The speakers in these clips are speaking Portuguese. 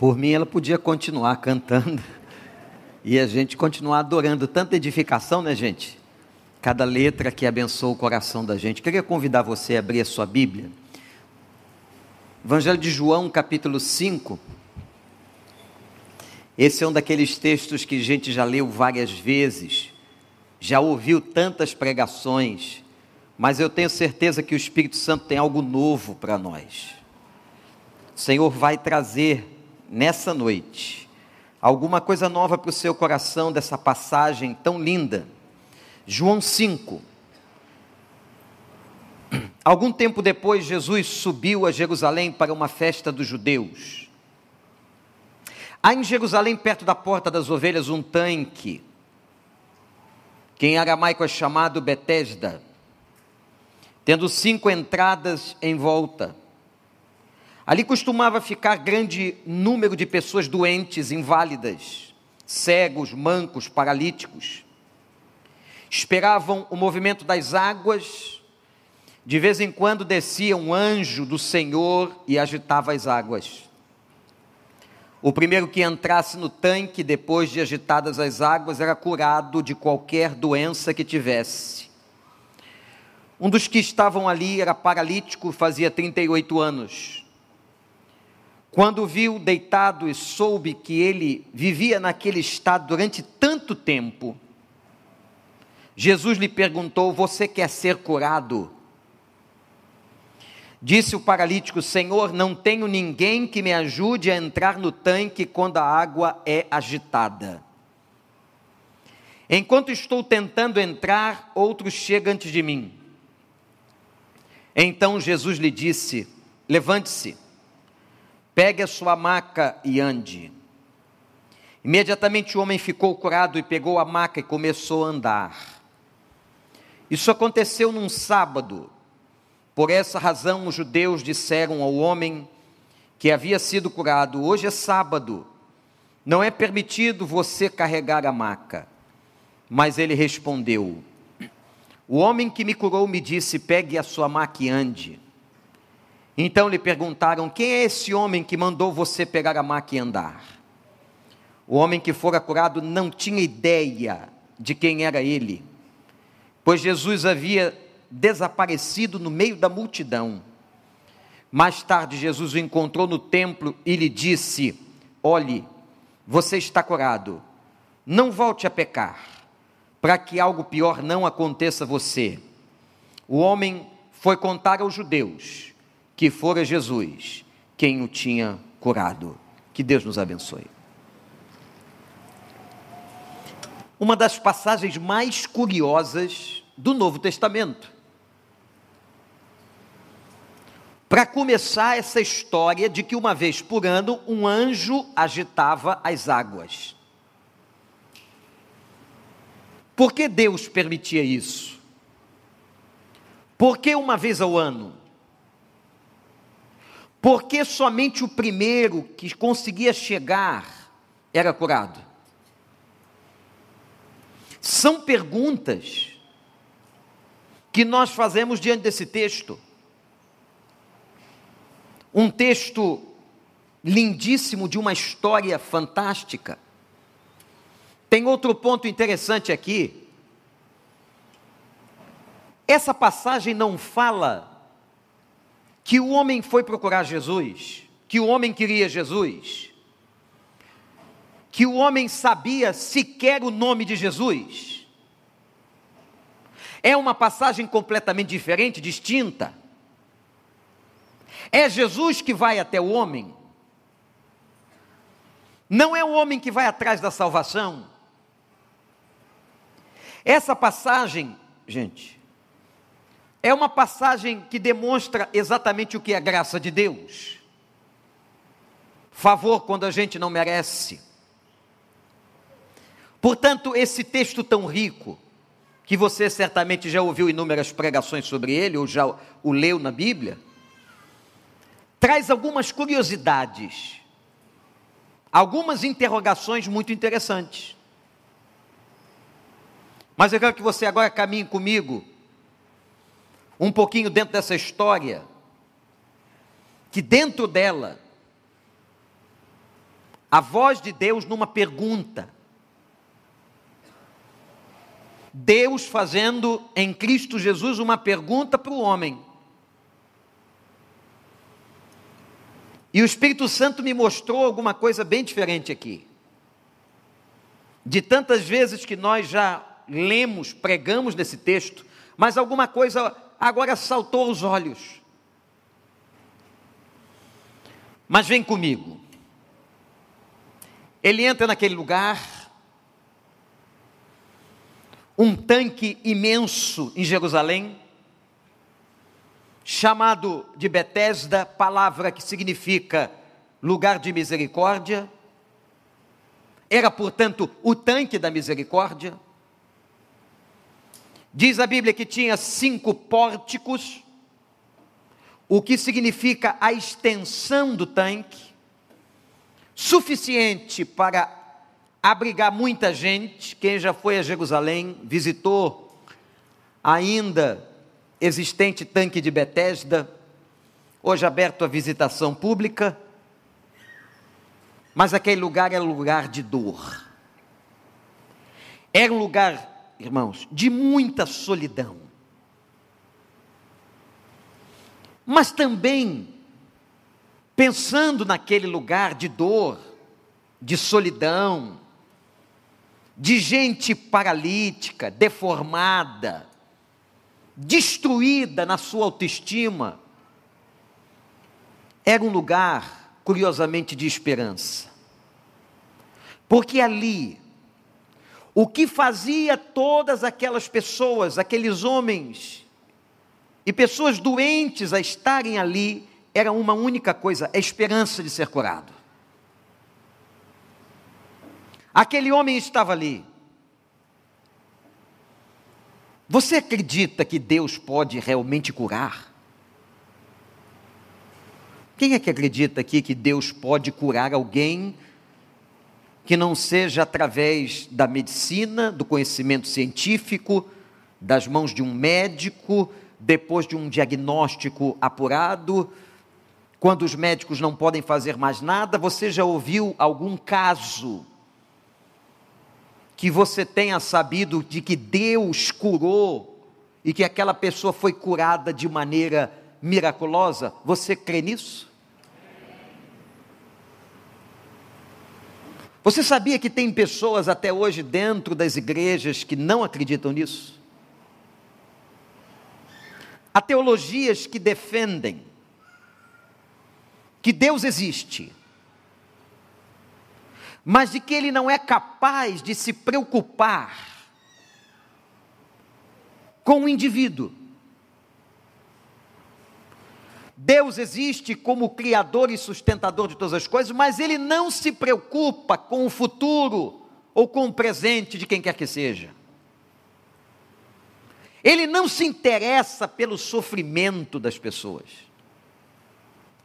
Por mim, ela podia continuar cantando e a gente continuar adorando. Tanta edificação, né, gente? Cada letra que abençoa o coração da gente. Queria convidar você a abrir a sua Bíblia. Evangelho de João, capítulo 5. Esse é um daqueles textos que a gente já leu várias vezes, já ouviu tantas pregações, mas eu tenho certeza que o Espírito Santo tem algo novo para nós. O Senhor vai trazer nessa noite alguma coisa nova para o seu coração dessa passagem tão linda. João 5. Algum tempo depois, Jesus subiu a Jerusalém para uma festa dos judeus. Há em Jerusalém, perto da porta das ovelhas, um tanque, que em aramaico é chamado Betesda, tendo cinco entradas em volta. Ali costumava ficar grande número de pessoas doentes, inválidas, cegos, mancos, paralíticos. Esperavam o movimento das águas, de vez em quando descia um anjo do Senhor e agitava as águas. O primeiro que entrasse no tanque, depois de agitadas as águas, era curado de qualquer doença que tivesse. Um dos que estavam ali era paralítico, fazia 38 anos. Quando viu deitado e soube que ele vivia naquele estado durante tanto tempo, Jesus lhe perguntou: Você quer ser curado? Disse o paralítico: Senhor, não tenho ninguém que me ajude a entrar no tanque quando a água é agitada. Enquanto estou tentando entrar, outro chega antes de mim. Então Jesus lhe disse: Levante-se Pegue a sua maca e ande. Imediatamente o homem ficou curado e pegou a maca e começou a andar. Isso aconteceu num sábado. Por essa razão, os judeus disseram ao homem que havia sido curado: Hoje é sábado, não é permitido você carregar a maca. Mas ele respondeu: O homem que me curou me disse: Pegue a sua maca e ande. Então lhe perguntaram: Quem é esse homem que mandou você pegar a maca e andar? O homem que fora curado não tinha ideia de quem era ele, pois Jesus havia desaparecido no meio da multidão. Mais tarde, Jesus o encontrou no templo e lhe disse: Olhe, você está curado, não volte a pecar, para que algo pior não aconteça a você. O homem foi contar aos judeus que fora Jesus quem o tinha curado. Que Deus nos abençoe. Uma das passagens mais curiosas do Novo Testamento. Para começar essa história de que uma vez por ano um anjo agitava as águas. Por que Deus permitia isso? Por que uma vez ao ano? Porque somente o primeiro que conseguia chegar era curado? São perguntas que nós fazemos diante desse texto. Um texto lindíssimo de uma história fantástica. Tem outro ponto interessante aqui. Essa passagem não fala que o homem foi procurar Jesus, que o homem queria Jesus, que o homem sabia sequer o nome de Jesus. É uma passagem completamente diferente, distinta. É Jesus que vai até o homem. Não é o homem que vai atrás da salvação. Essa passagem, gente, é uma passagem que demonstra exatamente o que é graça de Deus. Favor quando a gente não merece. Portanto, esse texto tão rico, que você certamente já ouviu inúmeras pregações sobre ele, ou já o leu na Bíblia, traz algumas curiosidades, algumas interrogações muito interessantes. Mas eu quero que você agora caminhe comigo um pouquinho dentro dessa história, que dentro dela a voz de Deus numa pergunta. Deus fazendo em Cristo Jesus uma pergunta para o homem. E o Espírito Santo me mostrou alguma coisa bem diferente aqui. De tantas vezes que nós já lemos, pregamos nesse texto, mas alguma coisa agora saltou aos olhos. Mas vem comigo. Ele entra naquele lugar, um tanque imenso em Jerusalém, chamado de Betesda, palavra que significa lugar de misericórdia. Era, portanto, o tanque da misericórdia. Diz a Bíblia que tinha cinco pórticos, o que significa a extensão do tanque, suficiente para abrigar muita gente. Quem já foi a Jerusalém, visitou ainda existente tanque de Betesda, hoje aberto à visitação pública, mas aquele lugar era lugar de dor. Era um lugar, irmãos, de muita solidão. Mas também, pensando naquele lugar de dor, de solidão, de gente paralítica, deformada, destruída na sua autoestima, era um lugar, curiosamente, de esperança. Porque ali, o que fazia todas aquelas pessoas, aqueles homens e pessoas doentes a estarem ali, era uma única coisa: a esperança de ser curado. Aquele homem estava ali, você acredita que Deus pode realmente curar? Quem é que acredita aqui que Deus pode curar alguém que não seja através da medicina, do conhecimento científico, das mãos de um médico, depois de um diagnóstico apurado, quando os médicos não podem fazer mais nada? Você já ouviu algum caso que você tenha sabido de que Deus curou e que aquela pessoa foi curada de maneira miraculosa? Você crê nisso? Você sabia que tem pessoas até hoje dentro das igrejas que não acreditam nisso? Há teologias que defendem que Deus existe, mas de que ele não é capaz de se preocupar com o indivíduo. Deus existe como Criador e sustentador de todas as coisas, mas Ele não se preocupa com o futuro ou com o presente de quem quer que seja. Ele não se interessa pelo sofrimento das pessoas.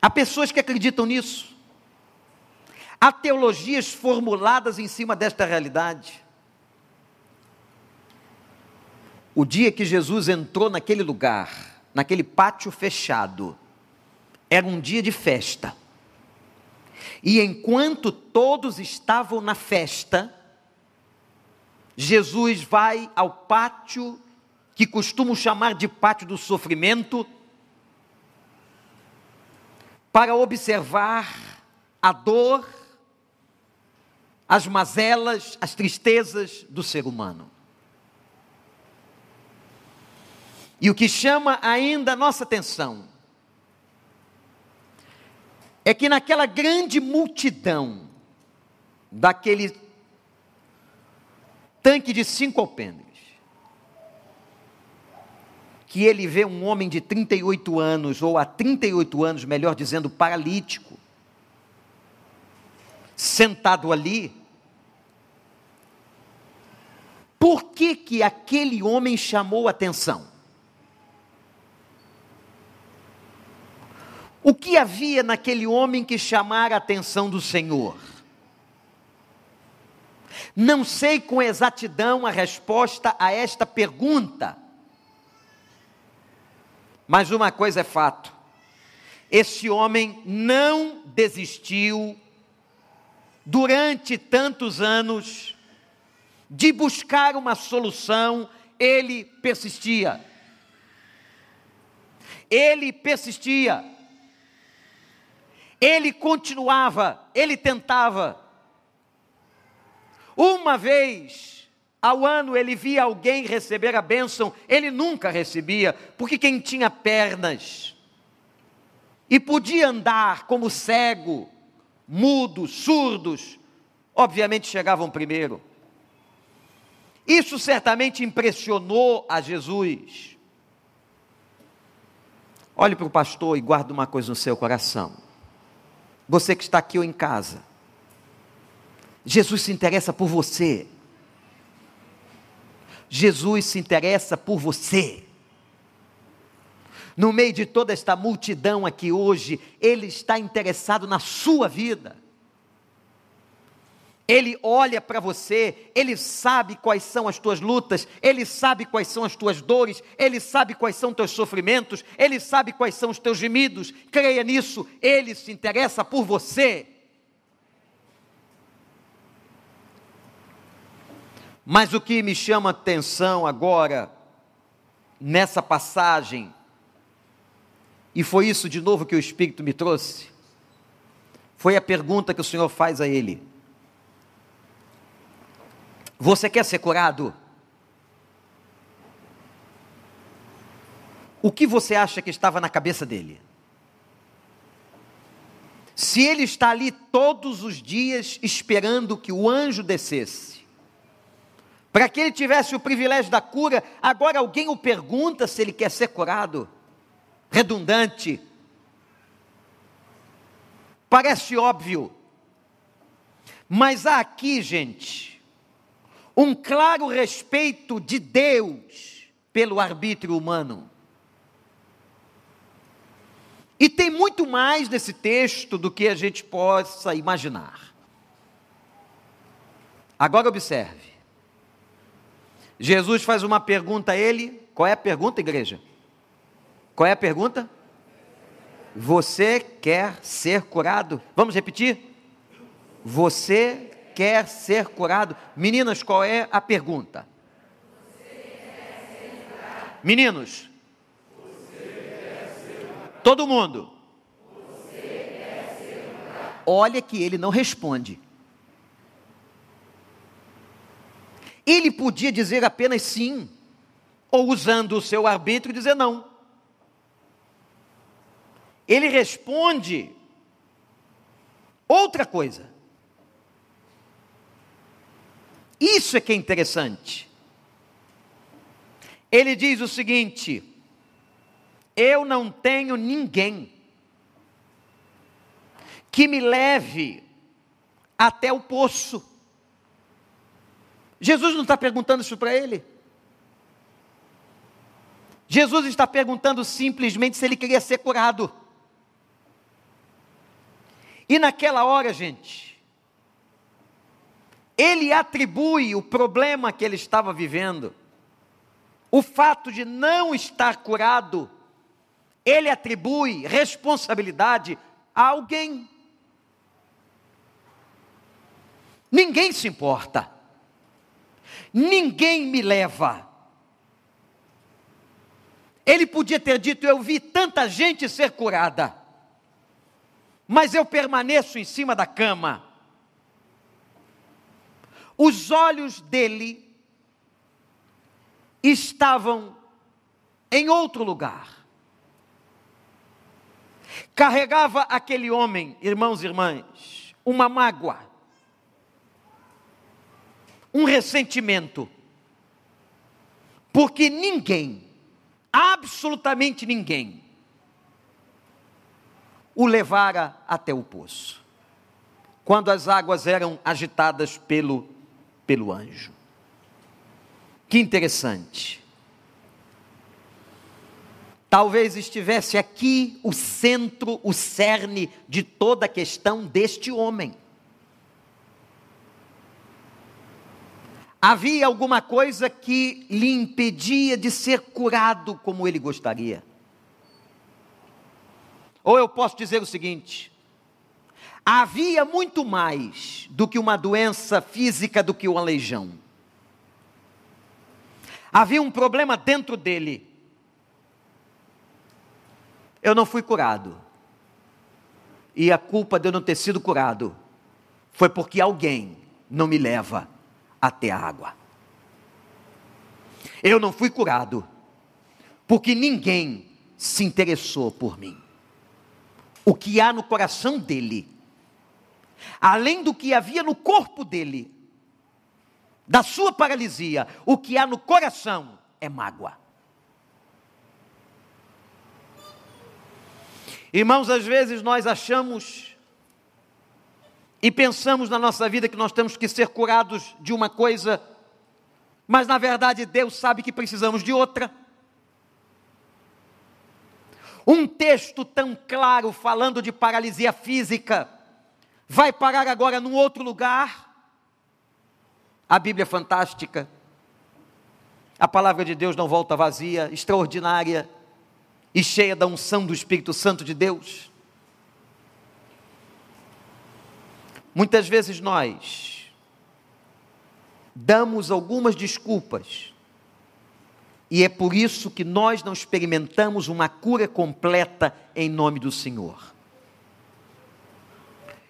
Há pessoas que acreditam nisso. Há teologias formuladas em cima desta realidade. O dia que Jesus entrou naquele lugar, naquele pátio fechado, era um dia de festa. E enquanto todos estavam na festa, Jesus vai ao pátio que costumo chamar de pátio do sofrimento, para observar a dor as mazelas, as tristezas do ser humano. E o que chama ainda a nossa atenção é que naquela grande multidão, daquele tanque de cinco alpendres, que ele vê um homem de 38 anos, ou há 38 anos, melhor dizendo, paralítico, sentado ali, por que que aquele homem chamou atenção? O que havia naquele homem que chamara a atenção do Senhor? Não sei com exatidão a resposta a esta pergunta, mas uma coisa é fato: esse homem não desistiu durante tantos anos, de buscar uma solução, ele persistia. Ele persistia. Ele continuava, ele tentava. Uma vez ao ano ele via alguém receber a bênção, ele nunca recebia, porque quem tinha pernas e podia andar como cego, mudos, surdos, obviamente chegavam primeiro. Isso certamente impressionou a Jesus. Olhe para o pastor e guarde uma coisa no seu coração. Você que está aqui ou em casa. Jesus se interessa por você. Jesus se interessa por você. No meio de toda esta multidão aqui hoje, Ele está interessado na sua vida. Ele olha para você, ele sabe quais são as tuas lutas, ele sabe quais são as tuas dores, ele sabe quais são os teus sofrimentos, ele sabe quais são os teus gemidos. Creia nisso, ele se interessa por você. Mas o que me chama atenção agora, nessa passagem, e foi isso de novo que o Espírito me trouxe, foi a pergunta que o Senhor faz a ele. Você quer ser curado? O que você acha que estava na cabeça dele? Se ele está ali todos os dias esperando que o anjo descesse, para que ele tivesse o privilégio da cura, agora alguém o pergunta se ele quer ser curado? Redundante. Parece óbvio. Mas há aqui, gente, um claro respeito de Deus pelo arbítrio humano. E tem muito mais nesse texto do que a gente possa imaginar. Agora observe. Jesus faz uma pergunta a ele. Qual é a pergunta, igreja? Qual é a pergunta? Você quer ser curado? Vamos repetir? Você quer ser curado? Meninas, qual é a pergunta? Meninos, todo mundo. Olha que ele não responde. Ele podia dizer apenas sim, ou usando o seu arbítrio dizer não. Ele responde outra coisa. Isso é que é interessante. Ele diz o seguinte: Eu não tenho ninguém que me leve até o poço. Jesus não está perguntando isso para ele. Jesus está perguntando simplesmente se ele queria ser curado. E naquela hora, gente, ele atribui o problema que ele estava vivendo, o fato de não estar curado, ele atribui responsabilidade a alguém. Ninguém se importa, ninguém me leva. Ele podia ter dito: Eu vi tanta gente ser curada, mas eu permaneço em cima da cama os olhos dele estavam em outro lugar. Carregava aquele homem, irmãos e irmãs, uma mágoa, um ressentimento, porque ninguém, absolutamente ninguém, o levara até o poço, quando as águas eram agitadas pelo pelo anjo. Que interessante. Talvez estivesse aqui o centro, o cerne de toda a questão deste homem. Havia alguma coisa que lhe impedia de ser curado como ele gostaria. Ou eu posso dizer o seguinte: havia muito mais do que uma doença física, do que o aleijão. Havia um problema dentro dele. Eu não fui curado. E a culpa de eu não ter sido curado foi porque alguém não me leva até a água. Eu não fui curado porque ninguém se interessou por mim. O que há no coração dele além do que havia no corpo dele, da sua paralisia, o que há no coração é mágoa. Irmãos, às vezes nós achamos e pensamos na nossa vida que nós temos que ser curados de uma coisa, mas na verdade Deus sabe que precisamos de outra. Um texto tão claro falando de paralisia física, vai parar agora num outro lugar. A Bíblia é fantástica. A palavra de Deus não volta vazia, extraordinária e cheia da unção do Espírito Santo de Deus. Muitas vezes nós damos algumas desculpas, e é por isso que nós não experimentamos uma cura completa em nome do Senhor.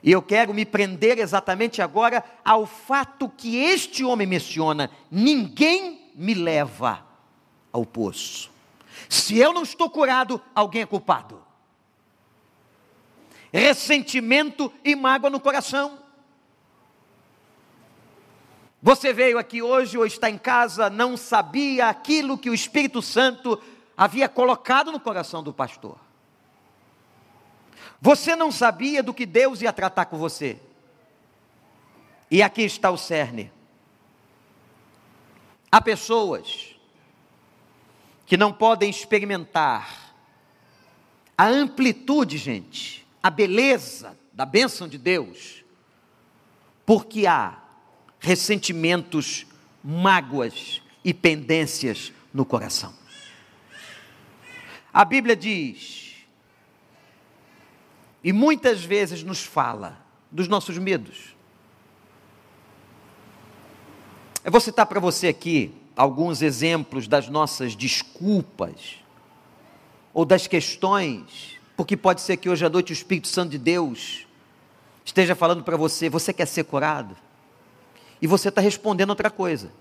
E eu quero me prender exatamente agora ao fato que este homem menciona: ninguém me leva ao poço. Se eu não estou curado, alguém é culpado. Ressentimento e mágoa no coração. Você veio aqui hoje ou está em casa, não sabia aquilo que o Espírito Santo havia colocado no coração do pastor. Você não sabia do que Deus ia tratar com você. E aqui está o cerne. Há pessoas que não podem experimentar a amplitude, gente, a beleza da bênção de Deus, porque há ressentimentos, mágoas e pendências no coração. A Bíblia diz e muitas vezes nos fala dos nossos medos. Eu vou citar para você aqui alguns exemplos das nossas desculpas ou das questões, porque pode ser que hoje à noite o Espírito Santo de Deus esteja falando para você: você quer ser curado? E você está respondendo outra coisa.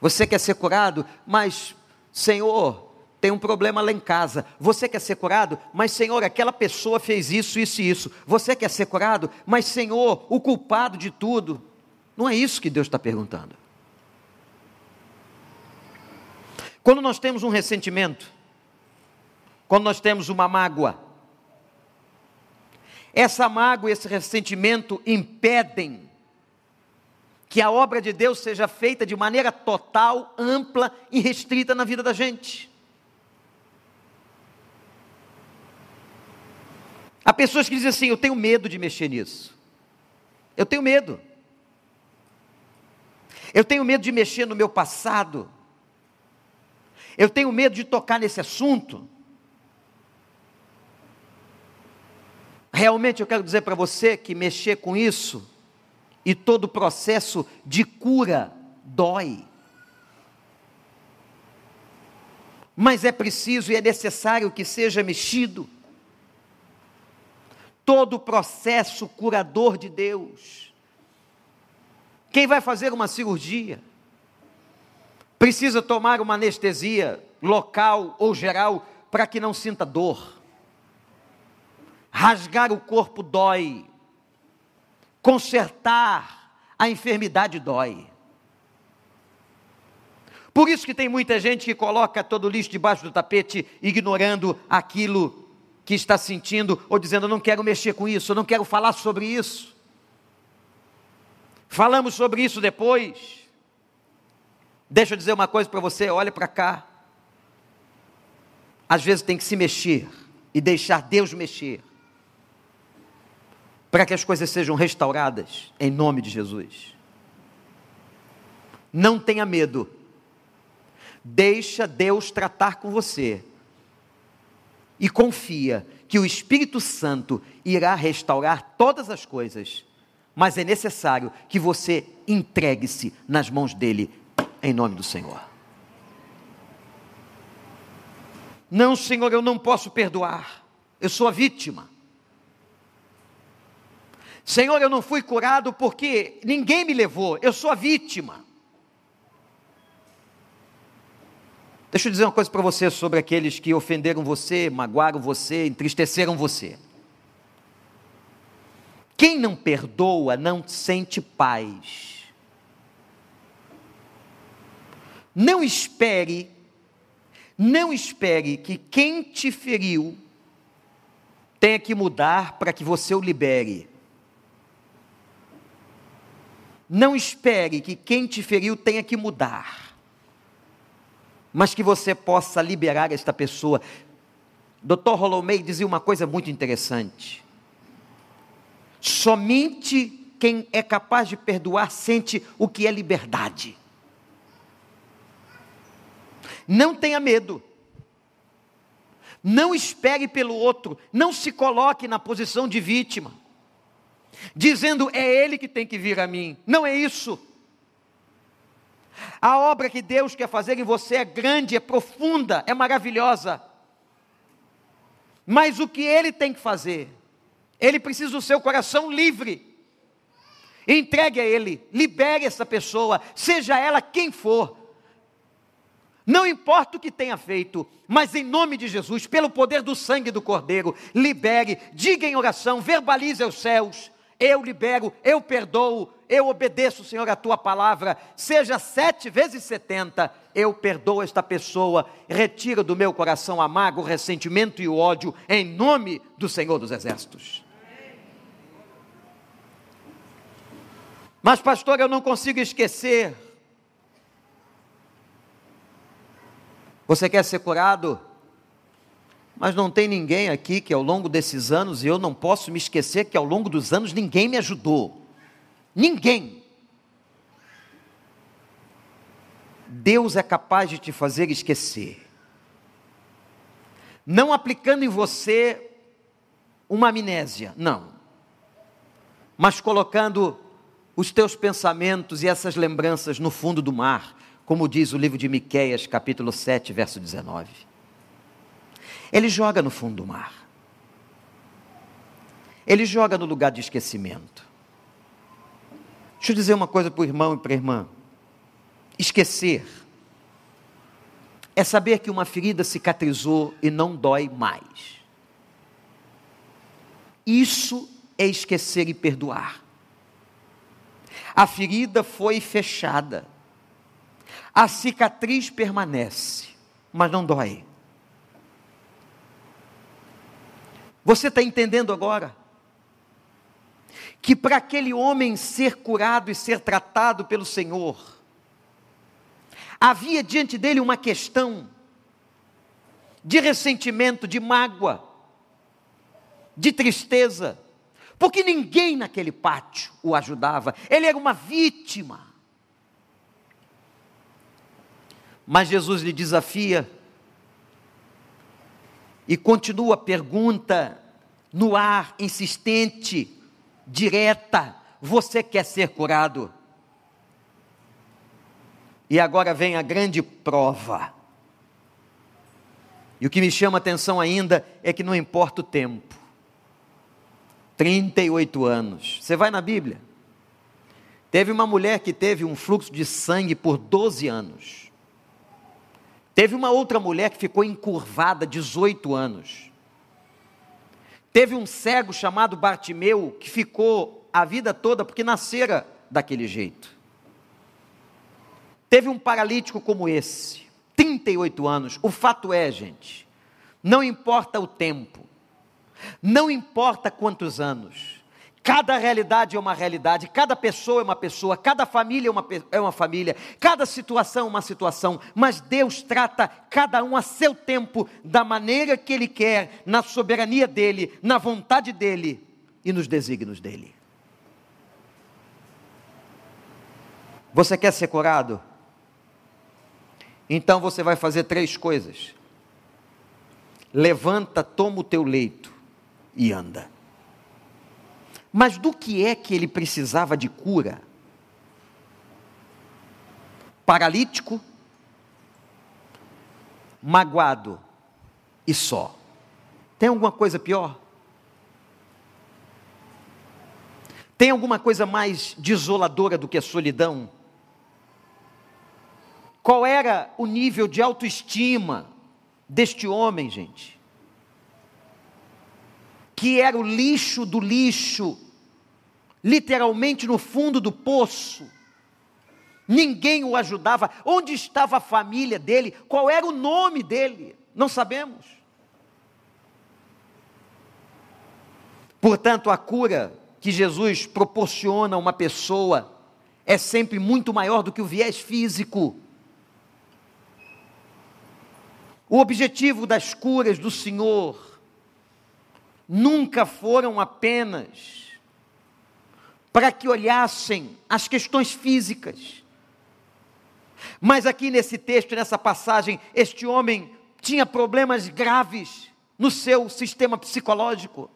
Você quer ser curado, mas, Senhor, tem um problema lá em casa. Você quer ser curado? Mas, Senhor, aquela pessoa fez isso, isso e isso. Você quer ser curado? Mas, Senhor, o culpado de tudo. Não é isso que Deus está perguntando. Quando nós temos um ressentimento, quando nós temos uma mágoa, essa mágoa e esse ressentimento impedem que a obra de Deus seja feita de maneira total, ampla e restrita na vida da gente. Há pessoas que dizem assim: eu tenho medo de mexer nisso. Eu tenho medo. Eu tenho medo de mexer no meu passado. Eu tenho medo de tocar nesse assunto. Realmente eu quero dizer para você que mexer com isso e todo o processo de cura dói. Mas é preciso e é necessário que seja mexido todo o processo curador de Deus. Quem vai fazer uma cirurgia precisa tomar uma anestesia local ou geral para que não sinta dor. Rasgar o corpo dói. Consertar a enfermidade dói. Por isso que tem muita gente que coloca todo o lixo debaixo do tapete, ignorando aquilo que está sentindo ou dizendo: eu não quero mexer com isso, eu não quero falar sobre isso. Falamos sobre isso depois. Deixa eu dizer uma coisa para você: olha para cá. Às vezes tem que se mexer e deixar Deus mexer, para que as coisas sejam restauradas, em nome de Jesus. Não tenha medo, deixa Deus tratar com você e confia que o Espírito Santo irá restaurar todas as coisas, mas é necessário que você entregue-se nas mãos dele, em nome do Senhor. Não, Senhor, eu não posso perdoar, eu sou a vítima. Senhor, eu não fui curado porque ninguém me levou, eu sou a vítima. Deixa eu dizer uma coisa para você sobre aqueles que ofenderam você, magoaram você, entristeceram você. Quem não perdoa não sente paz. Não espere, não espere que quem te feriu tenha que mudar para que você o libere. Não espere que quem te feriu tenha que mudar, mas que você possa liberar esta pessoa. Dr. Holomei dizia uma coisa muito interessante. Somente quem é capaz de perdoar sente o que é liberdade. Não tenha medo. Não espere pelo outro. Não se coloque na posição de vítima dizendo é Ele que tem que vir a mim. Não é isso. A obra que Deus quer fazer em você é grande, é profunda, é maravilhosa. Mas o que Ele tem que fazer? Ele precisa do seu coração livre. Entregue a Ele, libere essa pessoa, seja ela quem for. Não importa o que tenha feito, mas em nome de Jesus, pelo poder do sangue do Cordeiro, libere, diga em oração, verbalize aos céus, eu libero, eu perdoo, eu obedeço, Senhor, a tua palavra, seja sete vezes setenta, eu perdoo esta pessoa, retira do meu coração amargo, o ressentimento e o ódio, em nome do Senhor dos Exércitos. Mas, pastor, eu não consigo esquecer. Você quer ser curado? Mas não tem ninguém aqui que ao longo desses anos, e eu não posso me esquecer que ao longo dos anos ninguém me ajudou. Ninguém. Deus é capaz de te fazer esquecer. Não aplicando em você uma amnésia, não. Mas colocando os teus pensamentos e essas lembranças no fundo do mar, como diz o livro de Miqueias, capítulo 7, verso 19. Ele joga no fundo do mar. Ele joga no lugar de esquecimento. Deixa eu dizer uma coisa para o irmão e para a irmã. Esquecer é saber que uma ferida cicatrizou e não dói mais. Isso é esquecer e perdoar. A ferida foi fechada. A cicatriz permanece, mas não dói. Você está entendendo agora? Que para aquele homem ser curado e ser tratado pelo Senhor, havia diante dele uma questão de ressentimento, de mágoa, de tristeza, porque ninguém naquele pátio o ajudava, ele era uma vítima. Mas Jesus lhe desafia e continua a pergunta no ar, insistente, direta: Você quer ser curado? E agora vem a grande prova. E o que me chama atenção ainda é que não importa o tempo 38 anos. Você vai na Bíblia. Teve uma mulher que teve um fluxo de sangue por 12 anos. Teve uma outra mulher que ficou encurvada 18 anos. Teve um cego chamado Bartimeu que ficou a vida toda porque nascera daquele jeito. Teve um paralítico como esse, 38 anos. O fato é, gente, não importa o tempo, não importa quantos anos, Cada realidade é uma realidade, cada pessoa é uma pessoa, cada família é uma, é uma família, cada situação é uma situação, mas Deus trata cada um a seu tempo, da maneira que Ele quer, na soberania dEle, na vontade dEle e nos desígnios dEle. Você quer ser curado? Então você vai fazer três coisas: Levanta, toma o teu leito e anda. Mas do que é que ele precisava de cura? Paralítico, magoado e só. Tem alguma coisa pior? Tem alguma coisa mais desoladora do que a solidão? Qual era o nível de autoestima deste homem, gente? Que era o lixo do lixo, literalmente no fundo do poço. Ninguém o ajudava. Onde estava a família dele? Qual era o nome dele? Não sabemos. Portanto, a cura que Jesus proporciona a uma pessoa é sempre muito maior do que o viés físico. O objetivo das curas do Senhor nunca foram apenas para que olhassem as questões físicas. Mas aqui nesse texto, nessa passagem, este homem tinha problemas graves no seu sistema psicológico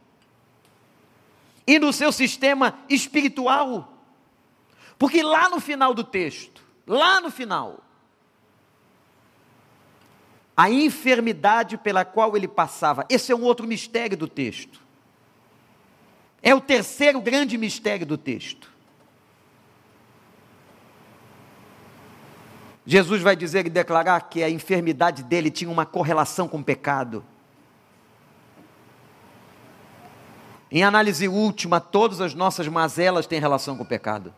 e no seu sistema espiritual. Porque lá no final do texto, lá no final, a enfermidade pela qual ele passava, esse é um outro mistério do texto. É o terceiro grande mistério do texto. Jesus vai dizer e declarar que a enfermidade dele tinha uma correlação com o pecado. Em análise última, todas as nossas mazelas têm relação com o pecado.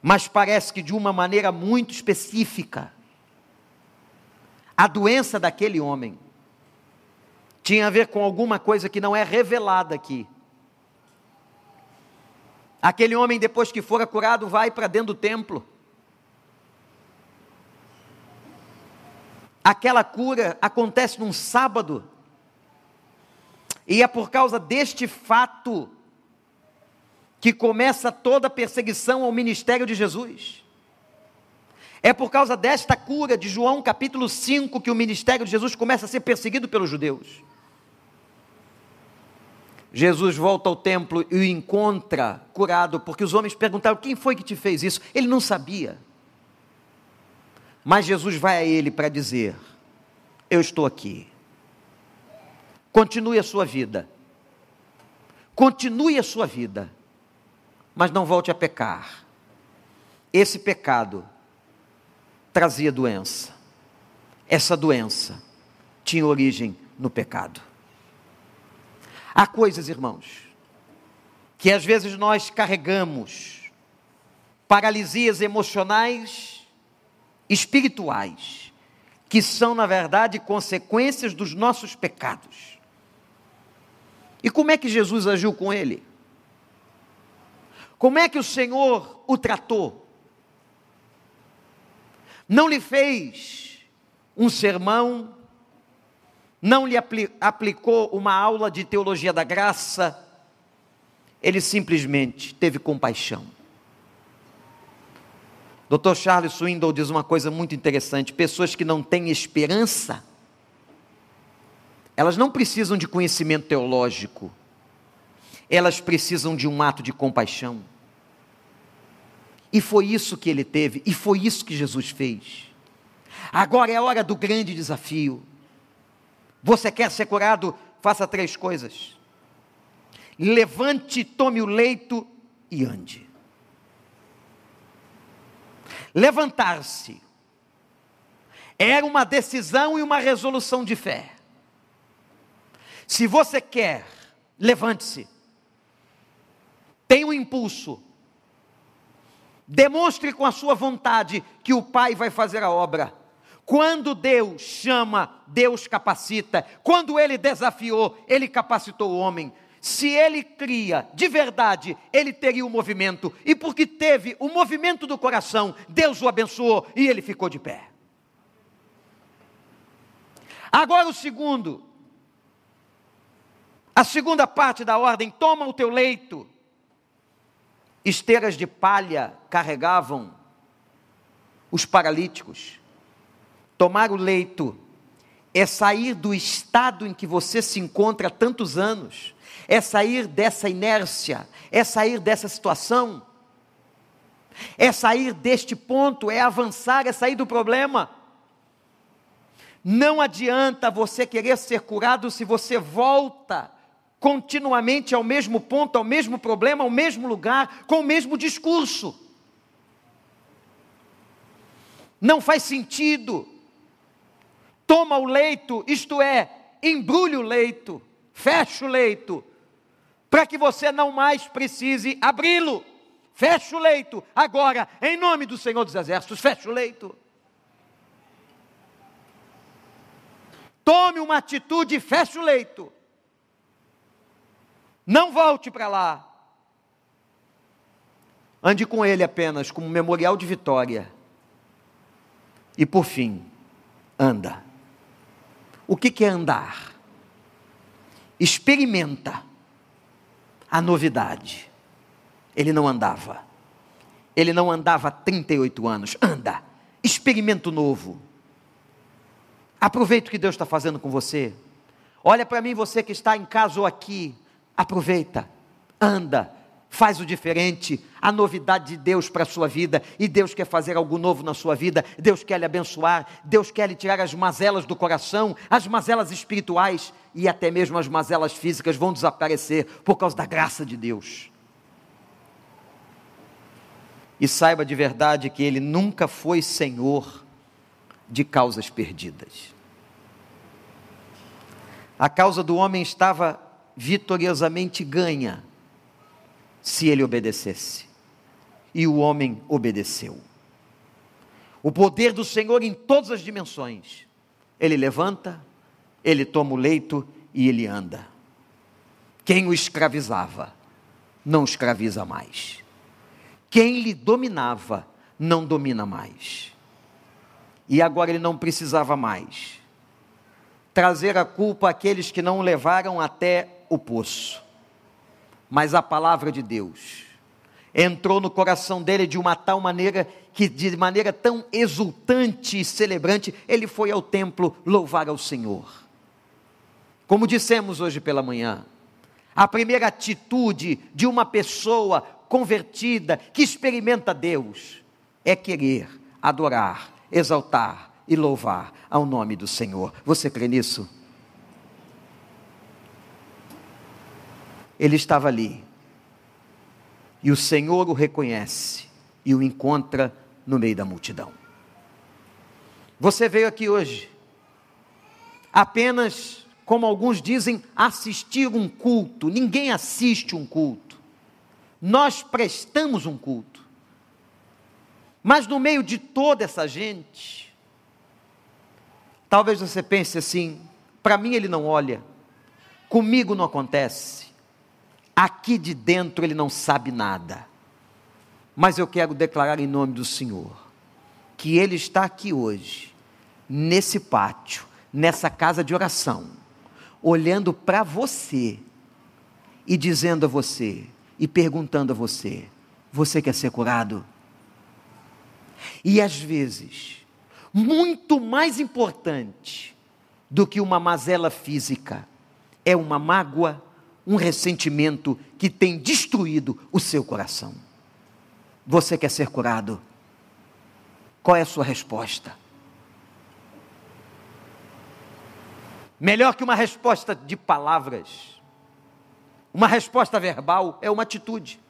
Mas parece que de uma maneira muito específica. A doença daquele homem tinha a ver com alguma coisa que não é revelada aqui. Aquele homem, depois que fora curado, vai para dentro do templo. Aquela cura acontece num sábado. E é por causa deste fato que começa toda a perseguição ao ministério de Jesus. É por causa desta cura de João capítulo 5 que o ministério de Jesus começa a ser perseguido pelos judeus. Jesus volta ao templo e o encontra curado, porque os homens perguntaram: quem foi que te fez isso? Ele não sabia. Mas Jesus vai a ele para dizer: Eu estou aqui. Continue a sua vida. Continue a sua vida. Mas não volte a pecar. Esse pecado trazia doença. Essa doença tinha origem no pecado. Há coisas, irmãos, que às vezes nós carregamos paralisias emocionais, espirituais, que são, na verdade, consequências dos nossos pecados. E como é que Jesus agiu com ele? Como é que o Senhor o tratou? Não lhe fez um sermão, não lhe apli aplicou uma aula de teologia da graça, ele simplesmente teve compaixão. Dr. Charles Swindoll diz uma coisa muito interessante: pessoas que não têm esperança, elas não precisam de conhecimento teológico, elas precisam de um ato de compaixão. E foi isso que ele teve, e foi isso que Jesus fez. Agora é a hora do grande desafio. Você quer ser curado? Faça três coisas: levante, tome o leito e ande. Levantar-se era uma decisão e uma resolução de fé. Se você quer, levante-se. Tenha um impulso. Demonstre com a sua vontade que o Pai vai fazer a obra. Quando Deus chama, Deus capacita. Quando Ele desafiou, Ele capacitou o homem. Se Ele cria de verdade, Ele teria o um movimento. E porque teve o movimento do coração, Deus o abençoou e ele ficou de pé. Agora o segundo, a segunda parte da ordem: toma o teu leito. Esteiras de palha carregavam os paralíticos. Tomar o leito é sair do estado em que você se encontra há tantos anos, é sair dessa inércia, é sair dessa situação, é sair deste ponto, é avançar, é sair do problema. Não adianta você querer ser curado se você volta continuamente ao mesmo ponto, ao mesmo problema, ao mesmo lugar, com o mesmo discurso. Não faz sentido. Toma o leito, isto é, embrulhe o leito, fecha o leito, para que você não mais precise abri-lo. Fecha o leito, agora, em nome do Senhor dos Exércitos, fecha o leito. Tome uma atitude e feche o leito. Não volte para lá. Ande com ele apenas como memorial de vitória. E por fim, anda. O que, é andar? Experimenta a novidade. Ele não andava. Ele não andava há 38 anos. Anda. Experimento novo. Aproveita o que Deus está fazendo com você. Olha para mim, você que está em casa ou aqui. Aproveita, anda, faz o diferente, a novidade de Deus para a sua vida, e Deus quer fazer algo novo na sua vida, Deus quer lhe abençoar, Deus quer lhe tirar as mazelas do coração, as mazelas espirituais. E até mesmo as mazelas físicas vão desaparecer por causa da graça de Deus. E saiba de verdade que Ele nunca foi Senhor de causas perdidas. A causa do homem estava vitoriosamente ganha se ele obedecesse. E o homem obedeceu. O poder do Senhor em todas as dimensões. Ele levanta, ele toma o leito e ele anda. Quem o escravizava, não escraviza mais. Quem lhe dominava, não domina mais. E agora ele não precisava mais trazer a culpa àqueles que não o levaram até o poço. Mas a palavra de Deus entrou no coração dele de uma tal maneira que, de maneira tão exultante e celebrante, ele foi ao templo louvar ao Senhor. Como dissemos hoje pela manhã, a primeira atitude de uma pessoa convertida que experimenta Deus é querer adorar, exaltar e louvar ao nome do Senhor. Você crê nisso? Ele estava ali. E o Senhor o reconhece e o encontra no meio da multidão. Você veio aqui hoje apenas, como alguns dizem, assistir um culto. Ninguém assiste um culto. Nós prestamos um culto. Mas no meio de toda essa gente, Talvez você pense assim: para mim ele não olha, comigo não acontece, aqui de dentro ele não sabe nada. Mas eu quero declarar em nome do Senhor que ele está aqui hoje, nesse pátio, nessa casa de oração, olhando para você e dizendo a você e perguntando a você: você quer ser curado? E às vezes, muito mais importante do que uma mazela física. É uma mágoa, um ressentimento que tem destruído o seu coração. Você quer ser curado? Qual é a sua resposta? Melhor que uma resposta de palavras, uma resposta verbal é uma atitude.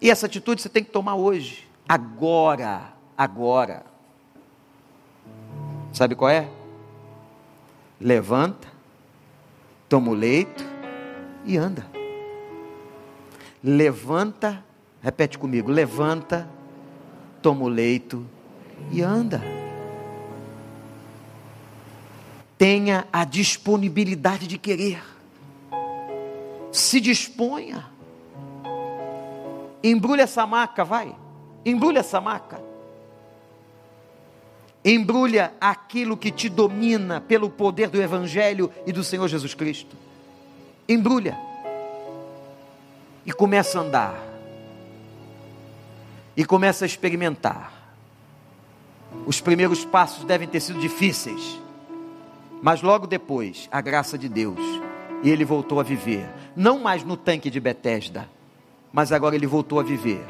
E essa atitude você tem que tomar hoje, agora agora. Sabe qual é? Levanta, toma o leito e anda. Levanta, repete comigo: levanta, toma o leito e anda. Tenha a disponibilidade de querer. Se disponha. Embrulha essa maca, vai. Embrulha essa maca embrulha aquilo que te domina pelo poder do Evangelho e do Senhor Jesus Cristo. Embrulha. E começa a andar. E começa a experimentar. Os primeiros passos devem ter sido difíceis, mas logo depois, a graça de Deus, e ele voltou a viver, não mais no tanque de Betesda, mas agora ele voltou a viver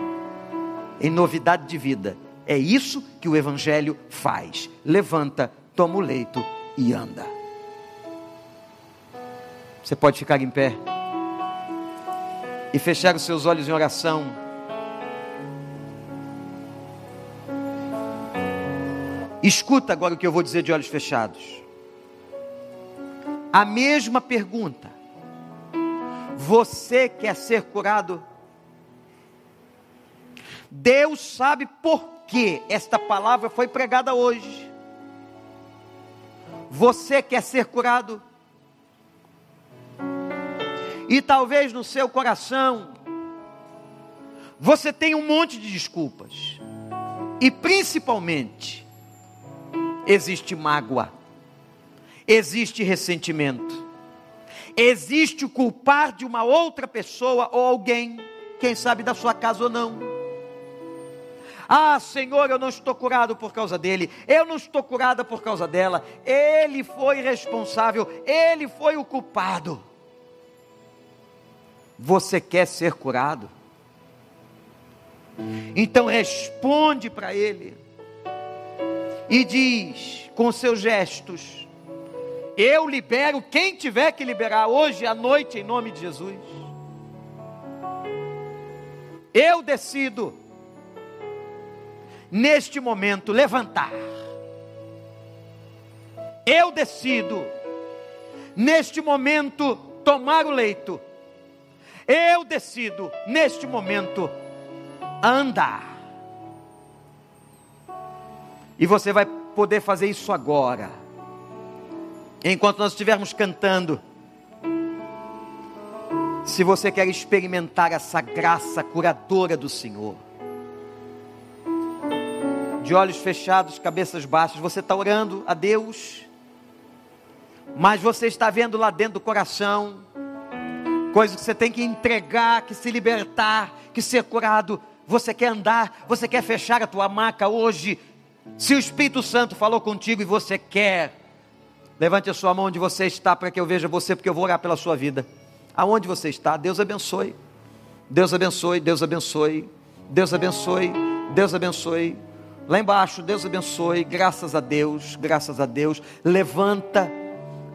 em novidade de vida. É isso que o evangelho faz. Levanta, toma o leito e anda. Você pode ficar em pé e fechar os seus olhos em oração. Escuta agora o que eu vou dizer de olhos fechados. A mesma pergunta. Você quer ser curado? Deus sabe por que esta palavra foi pregada hoje. Você quer ser curado? E talvez no seu coração você tenha um monte de desculpas. E principalmente existe mágoa. Existe ressentimento. Existe o culpar de uma outra pessoa ou alguém, quem sabe da sua casa ou não. Ah, Senhor, eu não estou curado por causa dele, eu não estou curada por causa dela. Ele foi responsável, ele foi o culpado. Você quer ser curado? Então responde para ele e diz com seus gestos: Eu libero quem tiver que liberar hoje à noite em nome de Jesus. Eu decido neste momento levantar. Eu decido neste momento tomar o leito eu decido, neste momento, andar. E você vai poder fazer isso agora. Enquanto nós estivermos cantando. Se você quer experimentar essa graça curadora do Senhor. De olhos fechados, cabeças baixas, você está orando a Deus. Mas você está vendo lá dentro do coração coisas que você tem que entregar, que se libertar, que ser curado. Você quer andar, você quer fechar a tua maca hoje. Se o Espírito Santo falou contigo e você quer, levante a sua mão onde você está para que eu veja você, porque eu vou orar pela sua vida. Aonde você está, Deus abençoe. Deus abençoe, Deus abençoe. Deus abençoe, Deus abençoe. Lá embaixo, Deus abençoe. Graças a Deus, graças a Deus. Levanta,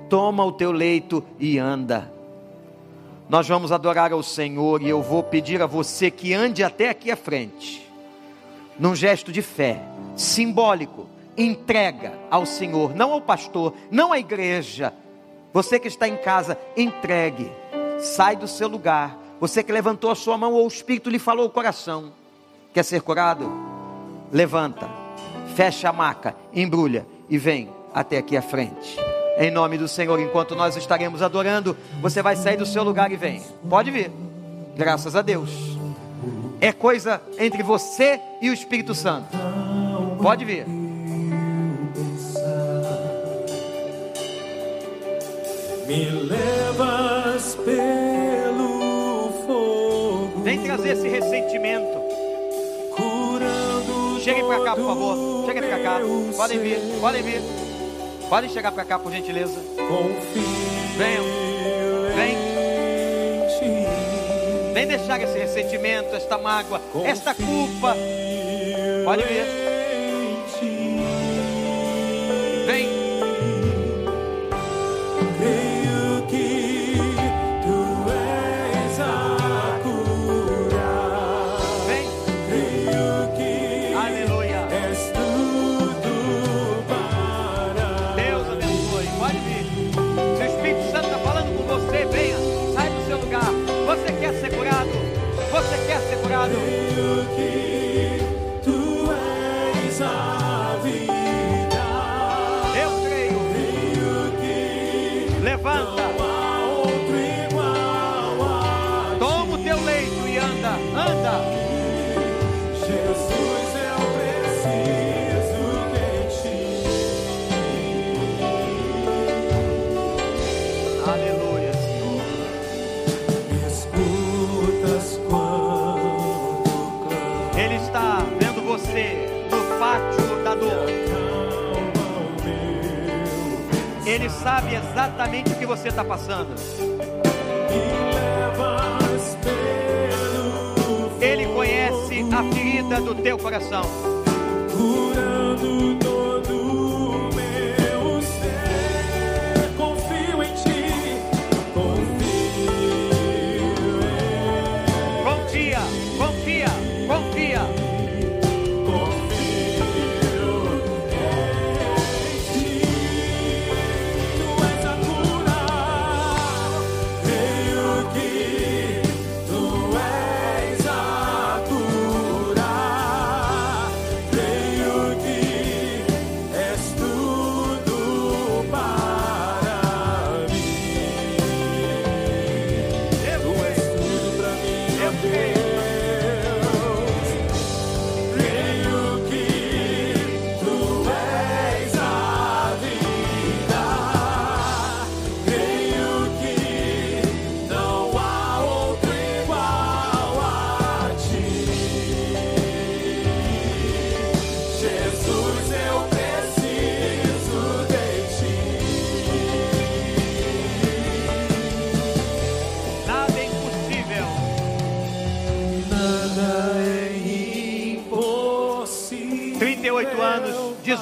toma o teu leito e anda. Nós vamos adorar ao Senhor e eu vou pedir a você que ande até aqui à frente, num gesto de fé, simbólico, entrega ao Senhor, não ao pastor, não à igreja. Você que está em casa, entregue, sai do seu lugar. Você que levantou a sua mão ou o Espírito lhe falou o coração, quer ser curado? Levanta, fecha a maca, embrulha e vem até aqui à frente em nome do Senhor. Enquanto nós estaremos adorando, você vai sair do seu lugar e vem. Pode vir. Graças a Deus. É coisa entre você e o Espírito Santo. Pode vir. Me levas pelo fogo. Vem trazer esse ressentimento. Para cá, por favor. Cheguem para cá. Podem vir, podem vir. Podem chegar para cá, por gentileza. Venham. Vem. Vem deixar esse ressentimento, esta mágoa, esta culpa. Pode vir. Vem. Quer pelo Ele conhece a ferida do teu coração.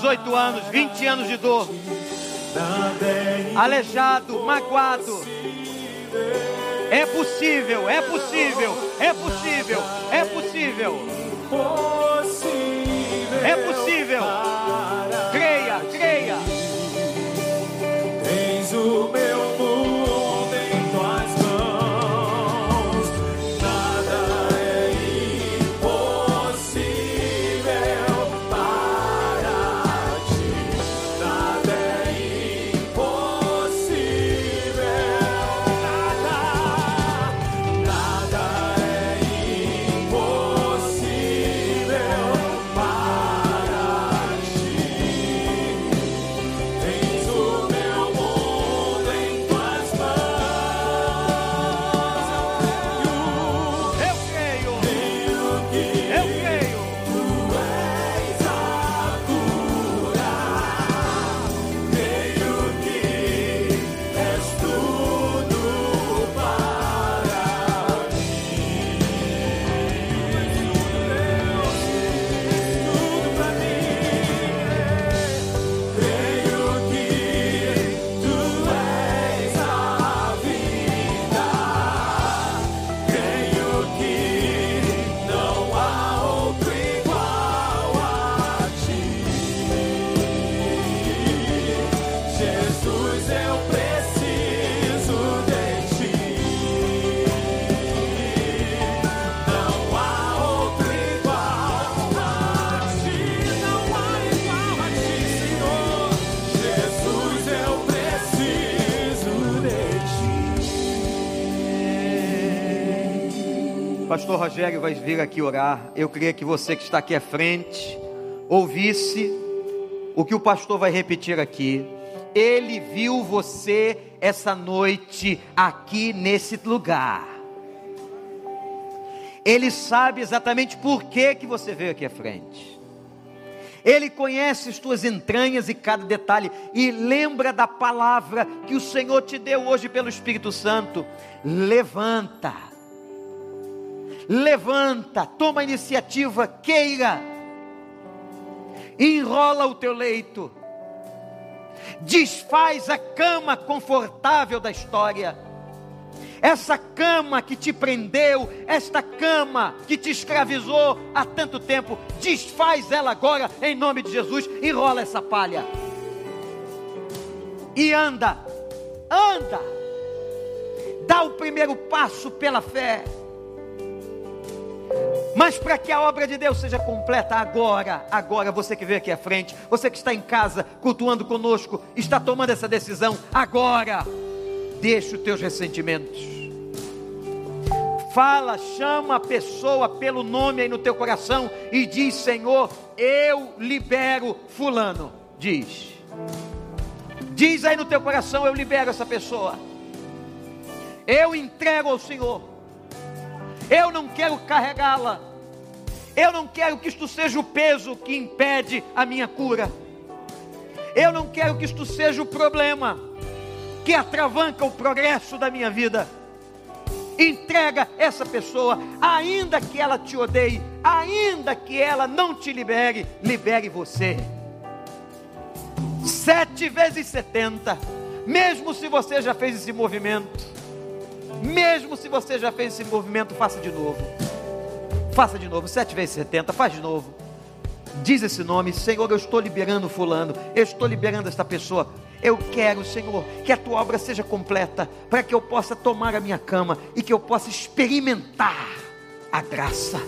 18 anos, 20 anos de dor, é aleijado, magoado. É possível, é possível, é possível, é possível, impossível. Pastor Rogério vai vir aqui orar. Eu queria que você que está aqui à frente ouvisse o que o pastor vai repetir aqui. Ele viu você essa noite aqui nesse lugar. Ele sabe exatamente por que, que você veio aqui à frente. Ele conhece as tuas entranhas e cada detalhe. E lembra da palavra que o Senhor te deu hoje pelo Espírito Santo. Levanta. Levanta, toma a iniciativa, queira. Enrola o teu leito. Desfaz a cama confortável da história. Essa cama que te prendeu, esta cama que te escravizou há tanto tempo, desfaz ela agora em nome de Jesus, enrola essa palha. E anda, anda. Dá o primeiro passo pela fé. Mas para que a obra de Deus seja completa agora, agora, você que veio aqui à frente, você que está em casa cultuando conosco, está tomando essa decisão agora. Deixa os teus ressentimentos. Fala, chama a pessoa pelo nome aí no teu coração e diz: Senhor, eu libero Fulano. Diz. Diz aí no teu coração: Eu libero essa pessoa. Eu entrego ao Senhor. Eu não quero carregá-la. Eu não quero que isto seja o peso que impede a minha cura. Eu não quero que isto seja o problema. que atravanca o progresso da minha vida. Entrega essa pessoa, ainda que ela te odeie, ainda que ela não te libere, libere você. Sete vezes setenta, mesmo se você já fez esse movimento, mesmo se você já fez esse movimento, faça de novo. Faça de novo, sete vezes setenta, faz de novo. Diz esse nome, Senhor, eu estou liberando fulano, eu estou liberando esta pessoa. Eu quero, Senhor, que a tua obra seja completa, para que eu possa tomar a minha cama e que eu possa experimentar a graça.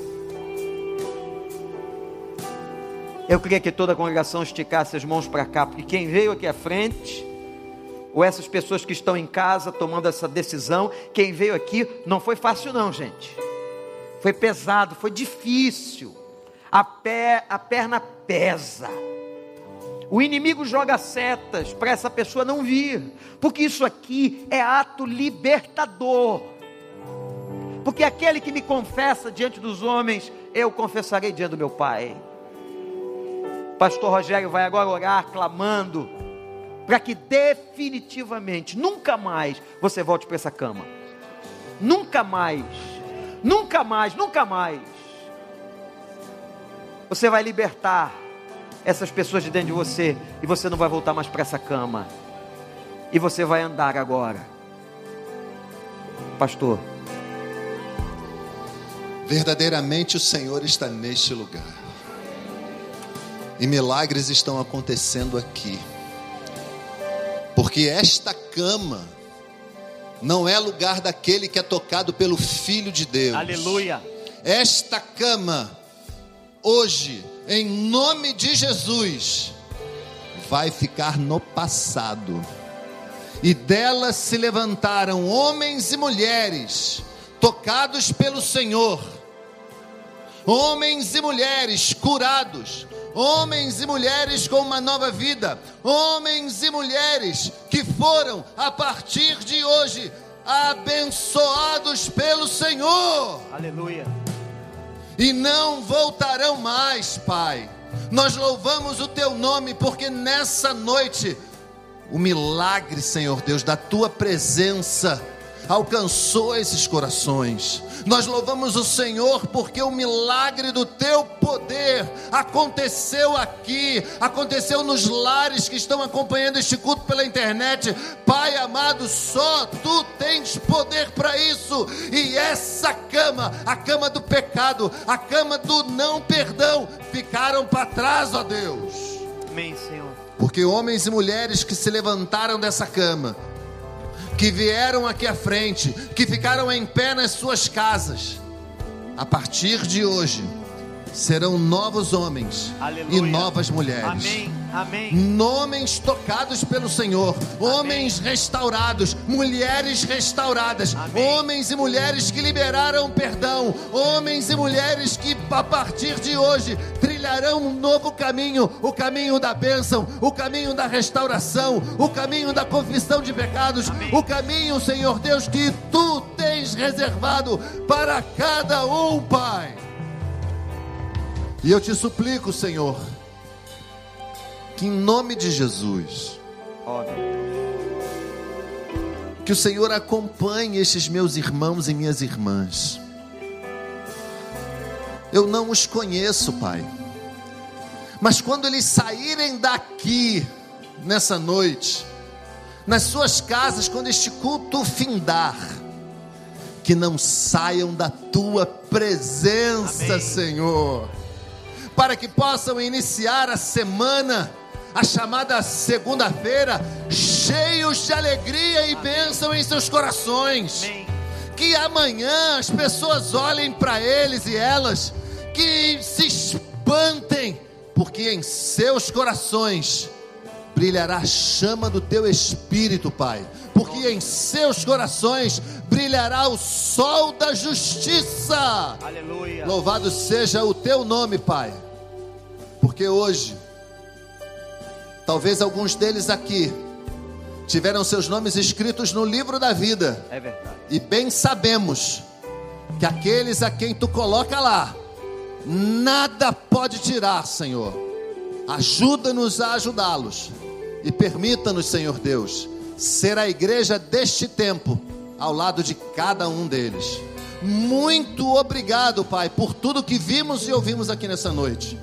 Eu queria que toda a congregação esticasse as mãos para cá, porque quem veio aqui à frente, ou essas pessoas que estão em casa tomando essa decisão, quem veio aqui não foi fácil, não, gente. Foi pesado, foi difícil. A, pé, a perna pesa. O inimigo joga setas para essa pessoa não vir, porque isso aqui é ato libertador. Porque aquele que me confessa diante dos homens, eu confessarei diante do meu Pai. Pastor Rogério vai agora orar, clamando, para que definitivamente, nunca mais você volte para essa cama. Nunca mais, nunca mais, nunca mais. Você vai libertar essas pessoas de dentro de você e você não vai voltar mais para essa cama. E você vai andar agora. Pastor, Verdadeiramente o Senhor está neste lugar. E milagres estão acontecendo aqui. Porque esta cama não é lugar daquele que é tocado pelo Filho de Deus. aleluia. Esta cama, hoje, em nome de Jesus, vai ficar no passado. E dela se levantaram homens e mulheres, tocados pelo Senhor, homens e mulheres curados, homens e mulheres com uma nova vida, homens e mulheres que foram, a partir de hoje, abençoados pelo Senhor Aleluia. e não voltarão mais, Pai. Nós louvamos o teu nome porque nessa noite o milagre, Senhor Deus, da tua presença alcançou esses corações. Nós louvamos o Senhor porque o milagre do teu poder aconteceu aqui, aconteceu nos lares que estão acompanhando este culto pela internet. Pai amado, só tu tens poder para isso. E essa cama, a cama do pecado, a cama do não perdão, ficaram para trás, ó Deus. Amém, Senhor. Porque homens e mulheres que se levantaram dessa cama, que vieram aqui à frente, que ficaram em pé nas suas casas, a partir de hoje, serão novos homens Aleluia. e novas mulheres. Amém. Amém. Homens tocados pelo Senhor, homens restaurados, mulheres restauradas, Amém. homens e mulheres que liberaram perdão, homens e mulheres que a partir de hoje trilharão um novo caminho, o caminho da bênção, o caminho da restauração, o caminho da confissão de pecados, Amém. o caminho, Senhor Deus, que tu tens reservado para cada um, Pai. E eu te suplico, Senhor, em nome de Jesus, que o Senhor acompanhe estes meus irmãos e minhas irmãs. Eu não os conheço, Pai. Mas quando eles saírem daqui nessa noite, nas suas casas, quando este culto findar, que não saiam da tua presença, Amém. Senhor, para que possam iniciar a semana, a chamada segunda-feira, cheios de alegria e bênção em seus corações Amém. que amanhã as pessoas olhem para eles e elas, que se espantem, porque em seus corações brilhará a chama do teu espírito, Pai. Porque em seus corações brilhará o sol da justiça. Aleluia. Louvado seja o teu nome, Pai. Porque hoje, talvez alguns deles aqui tiveram seus nomes escritos no livro da vida. É verdade. E bem sabemos que aqueles a quem tu coloca lá, nada pode tirar, Senhor. Ajuda-nos a ajudá-los. E permita-nos, Senhor Deus, ser a igreja deste tempo ao lado de cada um deles. Muito obrigado, Pai, por tudo que vimos e ouvimos aqui nessa noite.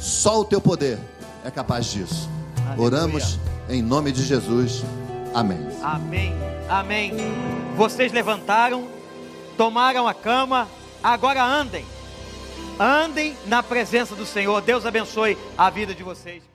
Só o teu poder é capaz disso. Aleluia. Oramos em nome de Jesus. Amém. Amém. Amém. Vocês levantaram, tomaram a cama, agora andem. Andem na presença do Senhor. Deus abençoe a vida de vocês.